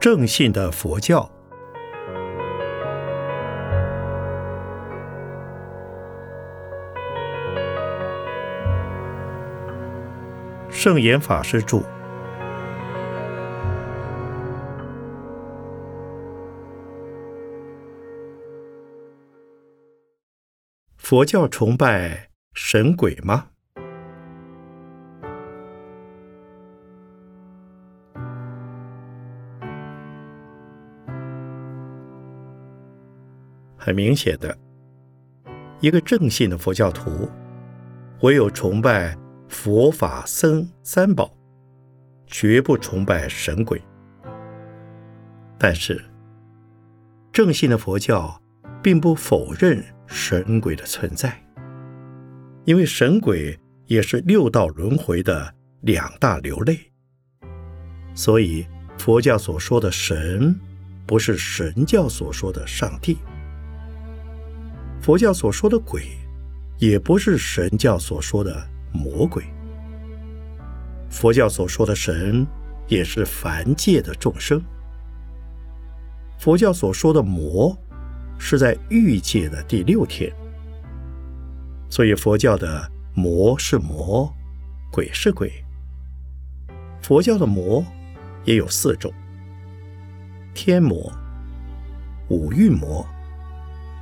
正信的佛教。圣严法师著。佛教崇拜神鬼吗？很明显的，一个正信的佛教徒，唯有崇拜佛法僧三宝，绝不崇拜神鬼。但是，正信的佛教并不否认神鬼的存在，因为神鬼也是六道轮回的两大流类，所以佛教所说的神，不是神教所说的上帝。佛教所说的鬼，也不是神教所说的魔鬼。佛教所说的神，也是凡界的众生。佛教所说的魔，是在欲界的第六天。所以佛教的魔是魔，鬼是鬼。佛教的魔也有四种：天魔、五蕴魔。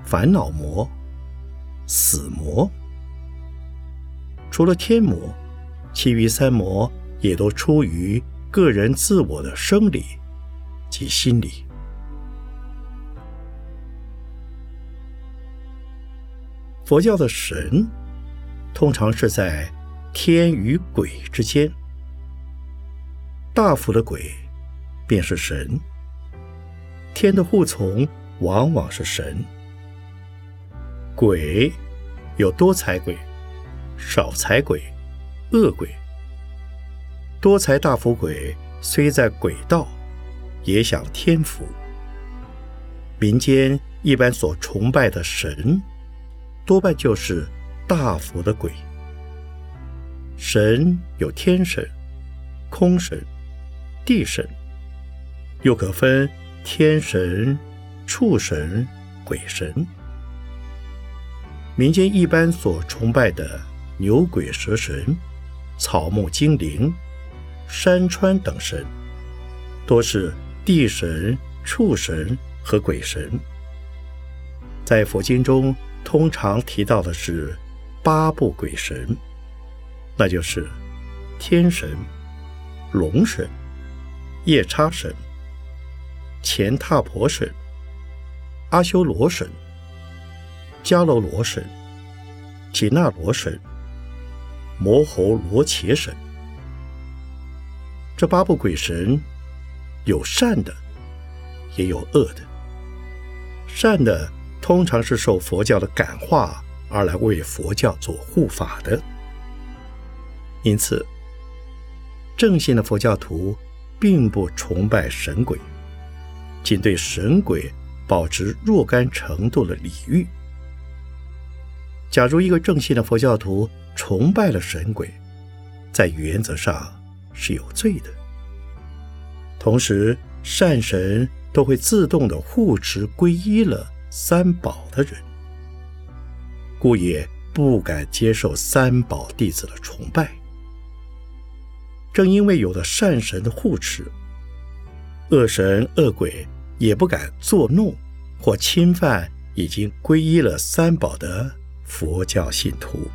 烦恼魔、死魔，除了天魔，其余三魔也都出于个人自我的生理及心理。佛教的神，通常是在天与鬼之间，大福的鬼便是神，天的护从往往是神。鬼有多财鬼、少财鬼、恶鬼。多财大福鬼虽在鬼道，也享天福。民间一般所崇拜的神，多半就是大福的鬼。神有天神、空神、地神，又可分天神、畜神、鬼神。民间一般所崇拜的牛鬼蛇神、草木精灵、山川等神，多是地神、畜神和鬼神。在佛经中，通常提到的是八部鬼神，那就是天神、龙神、夜叉神、乾闼婆神、阿修罗神。迦楼罗神、提那罗神、摩喉罗伽神，这八部鬼神有善的，也有恶的。善的通常是受佛教的感化而来为佛教做护法的，因此正信的佛教徒并不崇拜神鬼，仅对神鬼保持若干程度的礼遇。假如一个正信的佛教徒崇拜了神鬼，在原则上是有罪的。同时，善神都会自动的护持皈依了三宝的人，故也不敢接受三宝弟子的崇拜。正因为有了善神的护持，恶神恶鬼也不敢作弄或侵犯已经皈依了三宝的。佛教信徒，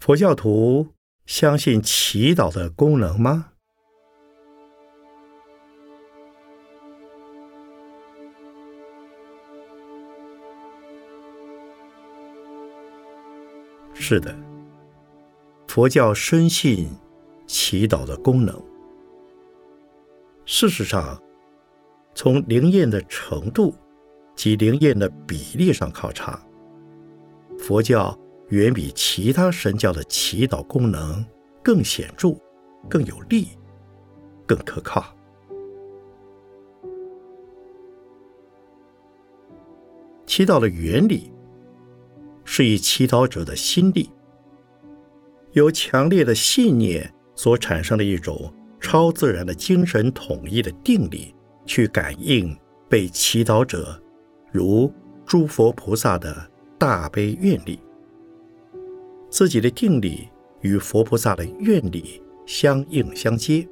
佛教徒。相信祈祷的功能吗？是的，佛教深信祈祷的功能。事实上，从灵验的程度及灵验的比例上考察，佛教远比其他神教的祈祷功能更显著、更有力、更可靠。祈祷的原理是以祈祷者的心力，由强烈的信念所产生的一种超自然的精神统一的定力，去感应被祈祷者，如诸佛菩萨的大悲愿力。自己的定力与佛菩萨的愿力相应相接，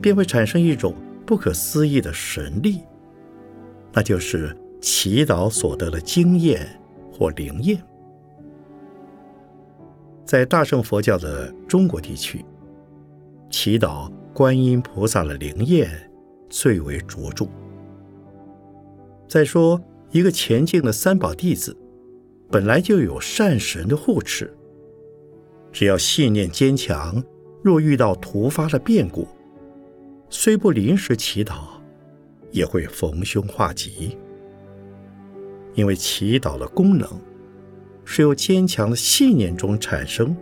便会产生一种不可思议的神力，那就是。祈祷所得的经验或灵验，在大乘佛教的中国地区，祈祷观音菩萨的灵验最为卓著。再说，一个前进的三宝弟子，本来就有善神的护持，只要信念坚强，若遇到突发的变故，虽不临时祈祷，也会逢凶化吉。因为祈祷的功能是由坚强的信念中产生，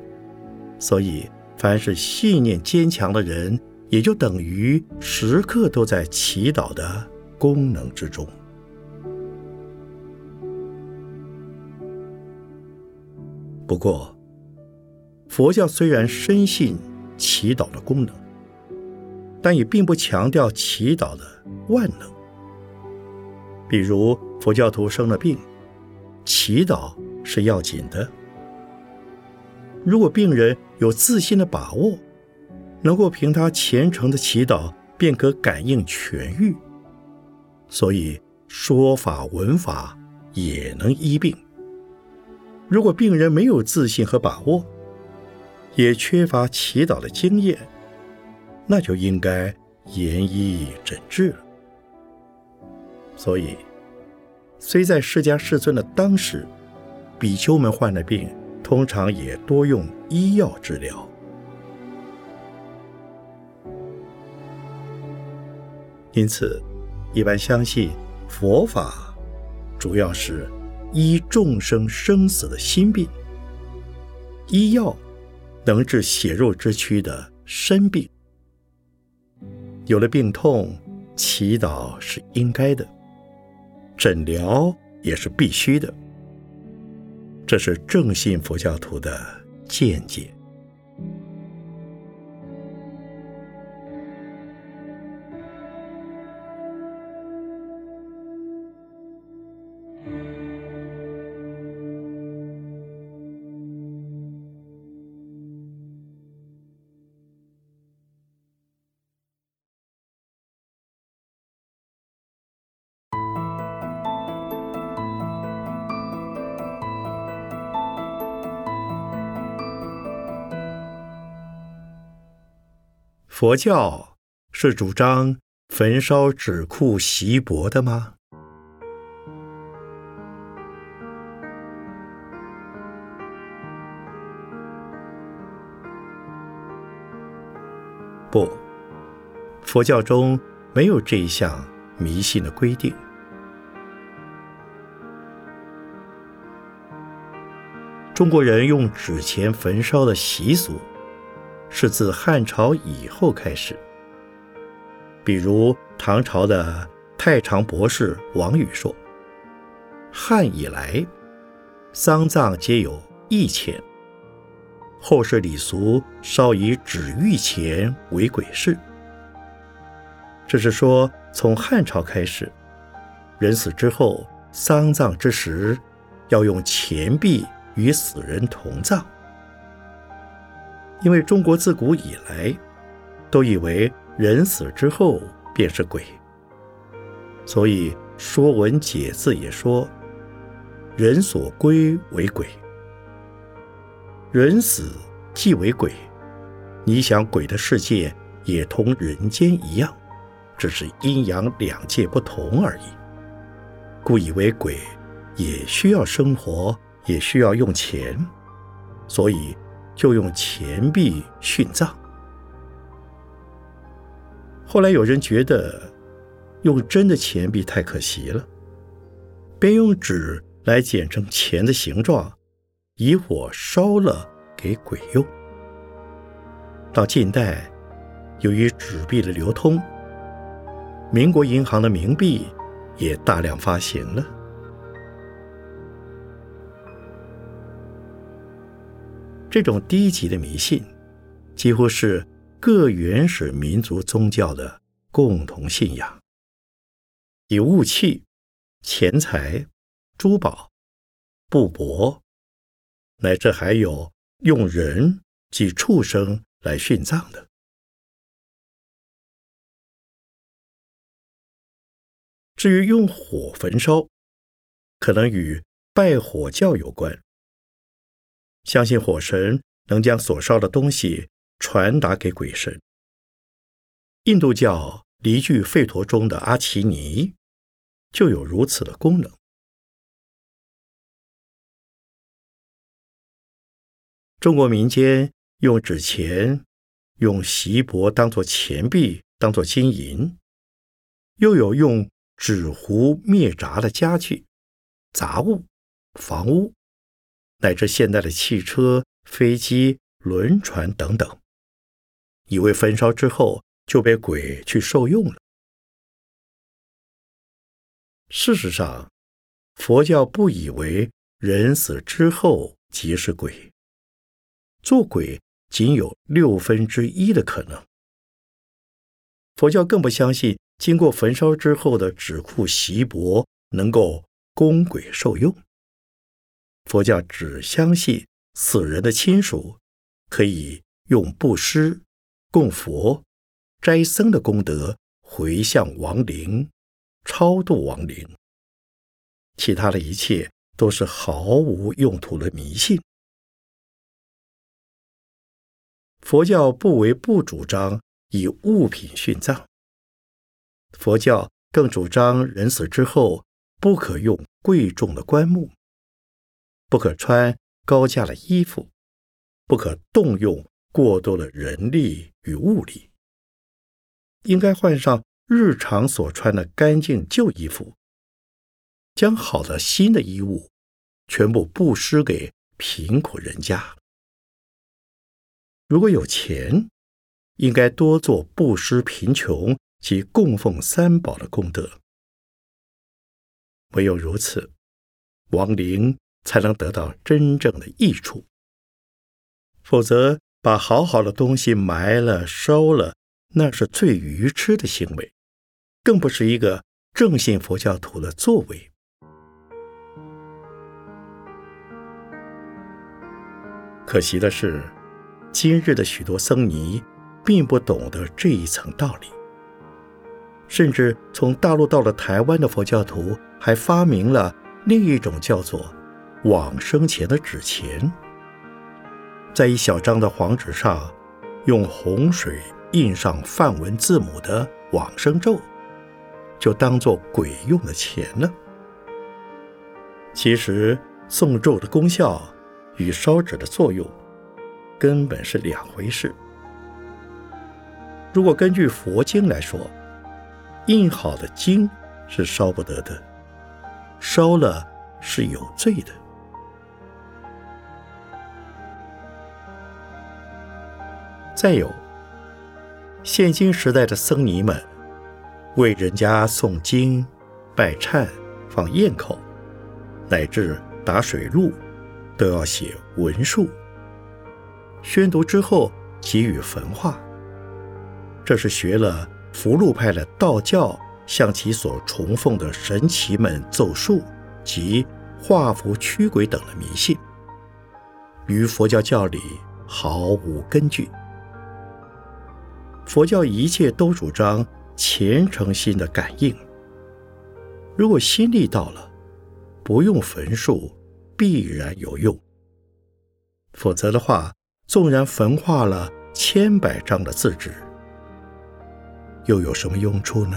所以凡是信念坚强的人，也就等于时刻都在祈祷的功能之中。不过，佛教虽然深信祈祷的功能，但也并不强调祈祷的万能。比如佛教徒生了病，祈祷是要紧的。如果病人有自信的把握，能够凭他虔诚的祈祷便可感应痊愈，所以说法闻法也能医病。如果病人没有自信和把握，也缺乏祈祷的经验，那就应该严医诊治了。所以，虽在释迦世尊的当时，比丘们患了病，通常也多用医药治疗。因此，一般相信佛法主要是医众生生死的心病，医药能治血肉之躯的身病。有了病痛，祈祷是应该的。诊疗也是必须的，这是正信佛教徒的见解。佛教是主张焚烧纸库锡帛的吗？不，佛教中没有这一项迷信的规定。中国人用纸钱焚烧的习俗。是自汉朝以后开始。比如唐朝的太常博士王禹说：“汉以来，丧葬皆有义钱，后世礼俗稍以纸玉钱为鬼事。”这是说，从汉朝开始，人死之后，丧葬之时，要用钱币与死人同葬。因为中国自古以来都以为人死之后便是鬼，所以《说文解字》也说：“人所归为鬼。”人死即为鬼，你想鬼的世界也同人间一样，只是阴阳两界不同而已。故以为鬼也需要生活，也需要用钱，所以。就用钱币殉葬。后来有人觉得用真的钱币太可惜了，便用纸来剪成钱的形状，以火烧了给鬼用。到近代，由于纸币的流通，民国银行的冥币也大量发行了。这种低级的迷信，几乎是各原始民族宗教的共同信仰。以物器、钱财、珠宝、布帛，乃至还有用人及畜生来殉葬的。至于用火焚烧，可能与拜火教有关。相信火神能将所烧的东西传达给鬼神。印度教离句吠陀中的阿奇尼就有如此的功能。中国民间用纸钱、用锡箔当做钱币、当做金银，又有用纸糊灭闸的家具、杂物、房屋。乃至现代的汽车、飞机、轮船等等，以为焚烧之后就被鬼去受用了。事实上，佛教不以为人死之后即是鬼，做鬼仅有六分之一的可能。佛教更不相信经过焚烧之后的纸库席帛能够供鬼受用。佛教只相信死人的亲属可以用布施、供佛、斋僧的功德回向亡灵、超度亡灵，其他的一切都是毫无用途的迷信。佛教不为不主张以物品殉葬，佛教更主张人死之后不可用贵重的棺木。不可穿高价的衣服，不可动用过多的人力与物力。应该换上日常所穿的干净旧衣服，将好的新的衣物全部布施给贫苦人家。如果有钱，应该多做布施贫穷及供奉三宝的功德。唯有如此，亡灵。才能得到真正的益处，否则把好好的东西埋了、烧了，那是最愚痴的行为，更不是一个正信佛教徒的作为。可惜的是，今日的许多僧尼并不懂得这一层道理，甚至从大陆到了台湾的佛教徒还发明了另一种叫做。往生前的纸钱，在一小张的黄纸上，用红水印上梵文字母的往生咒，就当做鬼用的钱了。其实诵咒的功效与烧纸的作用根本是两回事。如果根据佛经来说，印好的经是烧不得的，烧了是有罪的。再有，现今时代的僧尼们为人家诵经、拜忏、放焰口，乃至打水路，都要写文书。宣读之后给予焚化，这是学了福禄派的道教向其所崇奉的神奇们奏术及画符驱鬼等的迷信，与佛教教理毫无根据。佛教一切都主张虔诚心的感应。如果心力到了，不用焚术，必然有用。否则的话，纵然焚化了千百张的字纸，又有什么用处呢？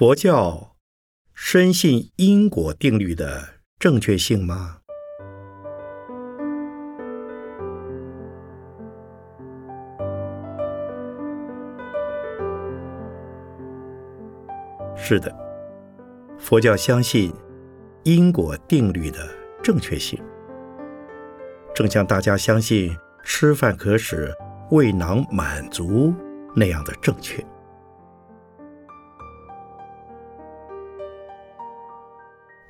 佛教深信因果定律的正确性吗？是的，佛教相信因果定律的正确性，正像大家相信吃饭可使胃囊满足那样的正确。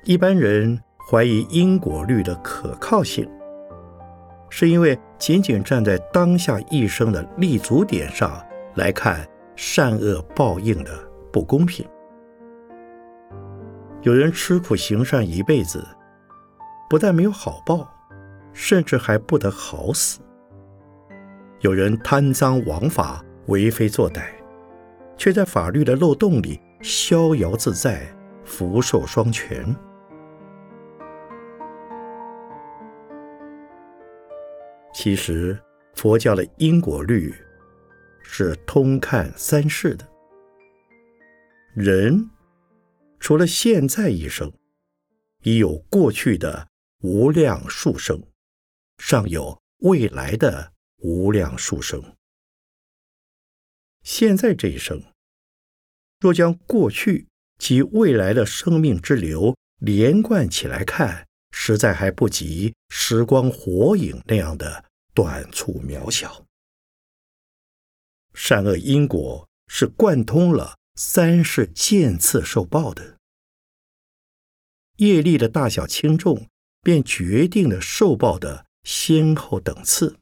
一般人怀疑因果律的可靠性，是因为仅仅站在当下一生的立足点上来看善恶报应的不公平。有人吃苦行善一辈子，不但没有好报，甚至还不得好死；有人贪赃枉法、为非作歹，却在法律的漏洞里逍遥自在、福寿双全。其实，佛教的因果律是通看三世的，人。除了现在一生，已有过去的无量数生，尚有未来的无量数生。现在这一生，若将过去及未来的生命之流连贯起来看，实在还不及时光火影那样的短促渺小。善恶因果是贯通了。三世渐次受报的业力的大小轻重，便决定了受报的先后等次。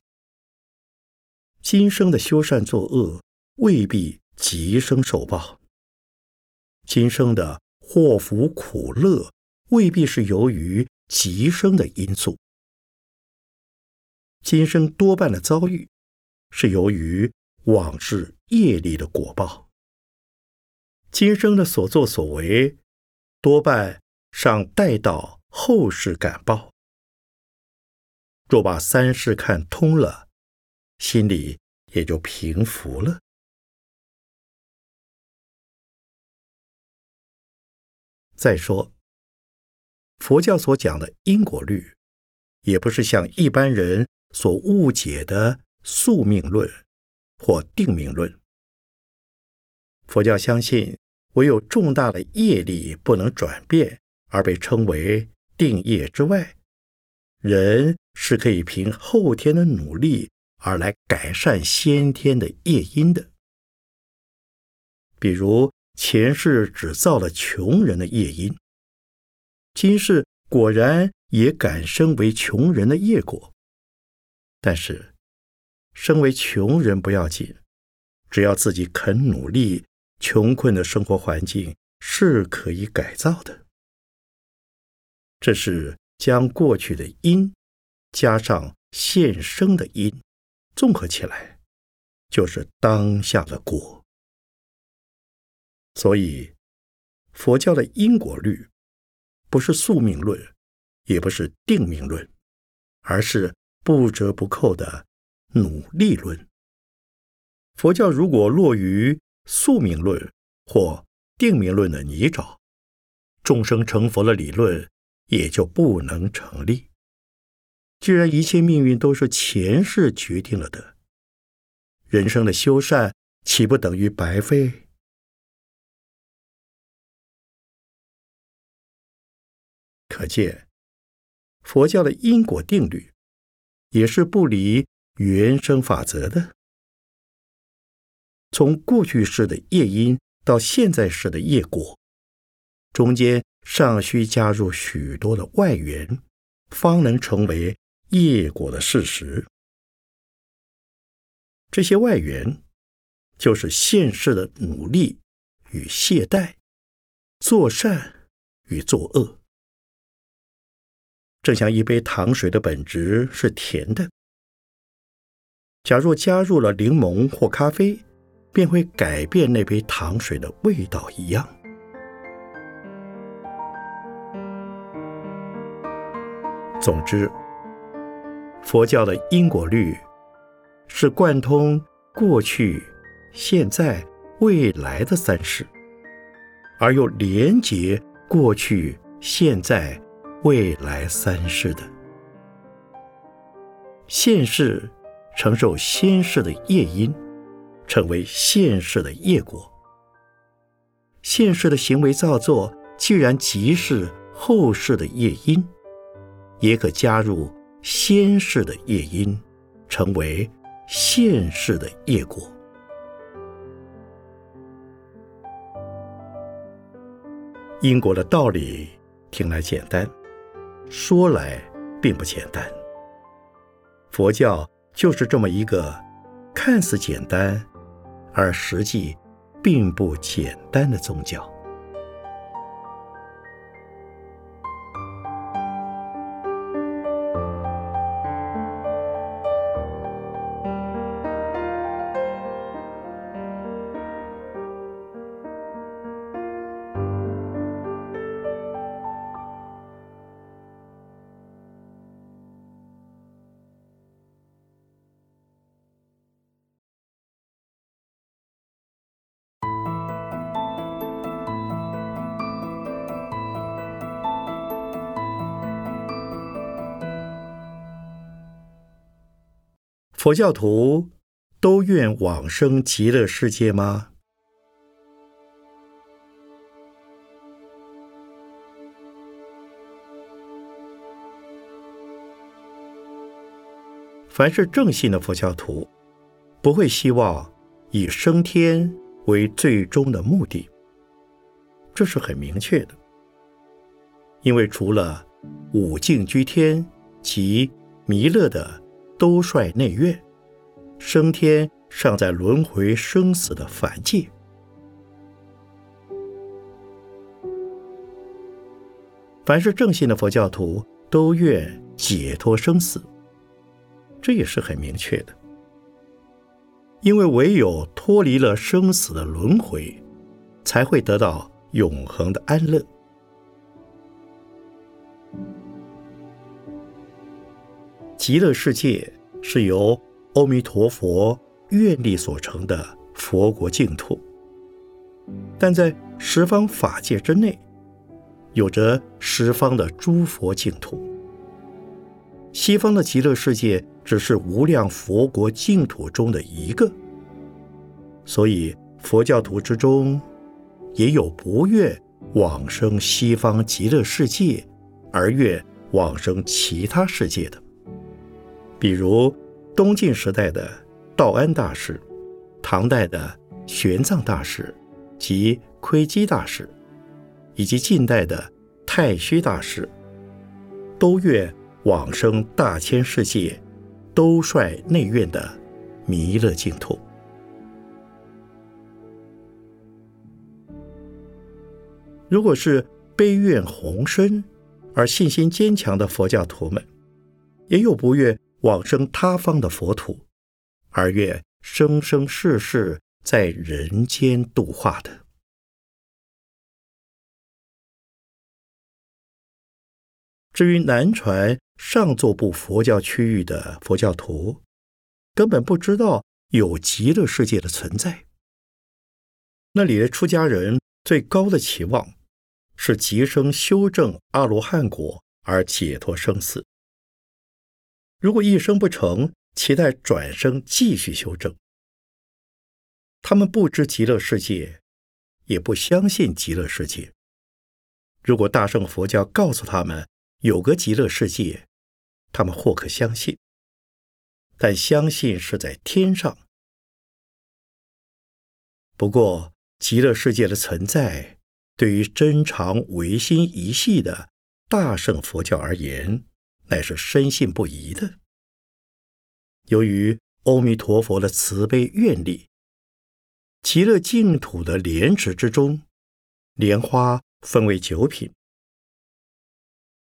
今生的修善作恶，未必即生受报；今生的祸福苦乐，未必是由于即生的因素。今生多半的遭遇，是由于往事业力的果报。今生的所作所为，多半尚待到后世感报。若把三世看通了，心里也就平服了。再说，佛教所讲的因果律，也不是像一般人所误解的宿命论或定命论。佛教相信，唯有重大的业力不能转变，而被称为定业之外，人是可以凭后天的努力而来改善先天的业因的。比如前世只造了穷人的业因，今世果然也感生为穷人的业果。但是，身为穷人不要紧，只要自己肯努力。穷困的生活环境是可以改造的。这是将过去的因加上现生的因，综合起来，就是当下的果。所以，佛教的因果律不是宿命论，也不是定命论，而是不折不扣的努力论。佛教如果落于宿命论或定命论的泥沼，众生成佛的理论也就不能成立。既然一切命运都是前世决定了的，人生的修善岂不等于白费？可见，佛教的因果定律也是不离原生法则的。从过去式的业因到现在式的业果，中间尚需加入许多的外缘，方能成为业果的事实。这些外缘，就是现世的努力与懈怠，做善与作恶。正像一杯糖水的本质是甜的，假若加入了柠檬或咖啡。便会改变那杯糖水的味道一样。总之，佛教的因果律是贯通过去、现在、未来的三世，而又连结过去、现在、未来三世的。现世承受先世的业因，成为现世的业果。现世的行为造作，既然即是后世的业因，也可加入先世的业因，成为现世的业果。因果的道理听来简单，说来并不简单。佛教就是这么一个看似简单，而实际并不简单的宗教。佛教徒都愿往生极乐世界吗？凡是正信的佛教徒，不会希望以升天为最终的目的，这是很明确的。因为除了五境居天及弥勒的。都率内院，升天尚在轮回生死的凡界。凡是正信的佛教徒都愿解脱生死，这也是很明确的。因为唯有脱离了生死的轮回，才会得到永恒的安乐。极乐世界是由阿弥陀佛愿力所成的佛国净土，但在十方法界之内，有着十方的诸佛净土。西方的极乐世界只是无量佛国净土中的一个，所以佛教徒之中也有不愿往生西方极乐世界，而愿往生其他世界的。比如东晋时代的道安大师，唐代的玄奘大师及窥基大师，以及近代的太虚大师，都愿往生大千世界，都率内院的弥勒净土。如果是悲愿宏深而信心坚强的佛教徒们，也有不愿。往生他方的佛土，而愿生生世世在人间度化的。至于南传上座部佛教区域的佛教徒，根本不知道有极乐世界的存在。那里的出家人最高的期望是极生修正阿罗汉果而解脱生死。如果一生不成，期待转生继续修正。他们不知极乐世界，也不相信极乐世界。如果大圣佛教告诉他们有个极乐世界，他们或可相信，但相信是在天上。不过，极乐世界的存在，对于真常唯心一系的大圣佛教而言，乃是深信不疑的。由于阿弥陀佛的慈悲愿力，极乐净土的莲池之中，莲花分为九品。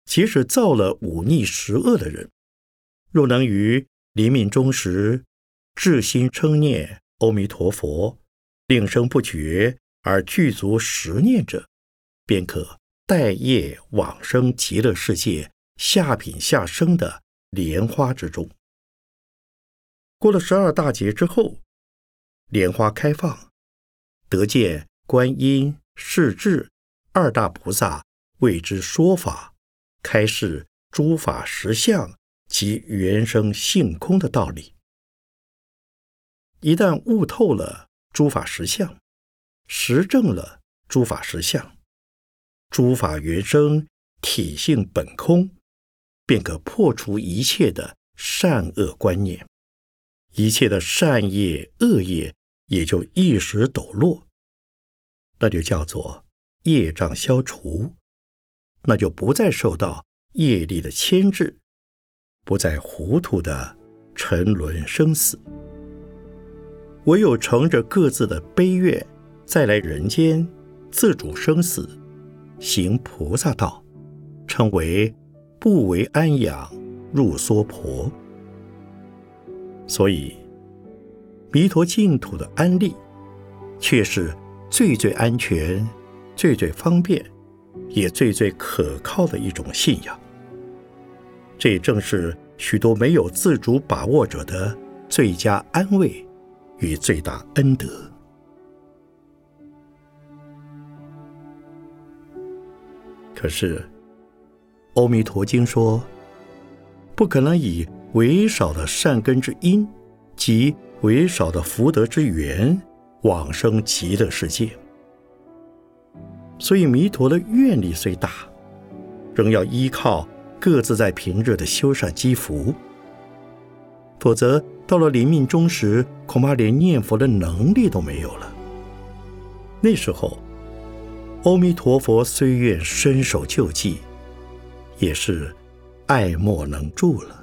即使造了忤逆十恶的人，若能于临命终时至心称念阿弥陀佛，令声不绝而具足十念者，便可待业往生极乐世界下品下生的莲花之中。过了十二大劫之后，莲花开放，得见观音、世智二大菩萨为之说法，开示诸法实相及原生性空的道理。一旦悟透了诸法实相，实证了诸法实相，诸法原生体性本空，便可破除一切的善恶观念，一切的善业恶业也就一时抖落。那就叫做业障消除，那就不再受到业力的牵制，不再糊涂的沉沦生死。唯有乘着各自的悲愿，再来人间自主生死，行菩萨道，称为不为安养入娑婆。所以，弥陀净土的安利，却是。最最安全、最最方便，也最最可靠的一种信仰。这正是许多没有自主把握者的最佳安慰与最大恩德。可是，《阿弥陀经》说，不可能以为少的善根之因及为少的福德之缘。往生极乐世界，所以弥陀的愿力虽大，仍要依靠各自在平日的修善积福，否则到了临命终时，恐怕连念佛的能力都没有了。那时候，阿弥陀佛虽愿伸手救济，也是爱莫能助了。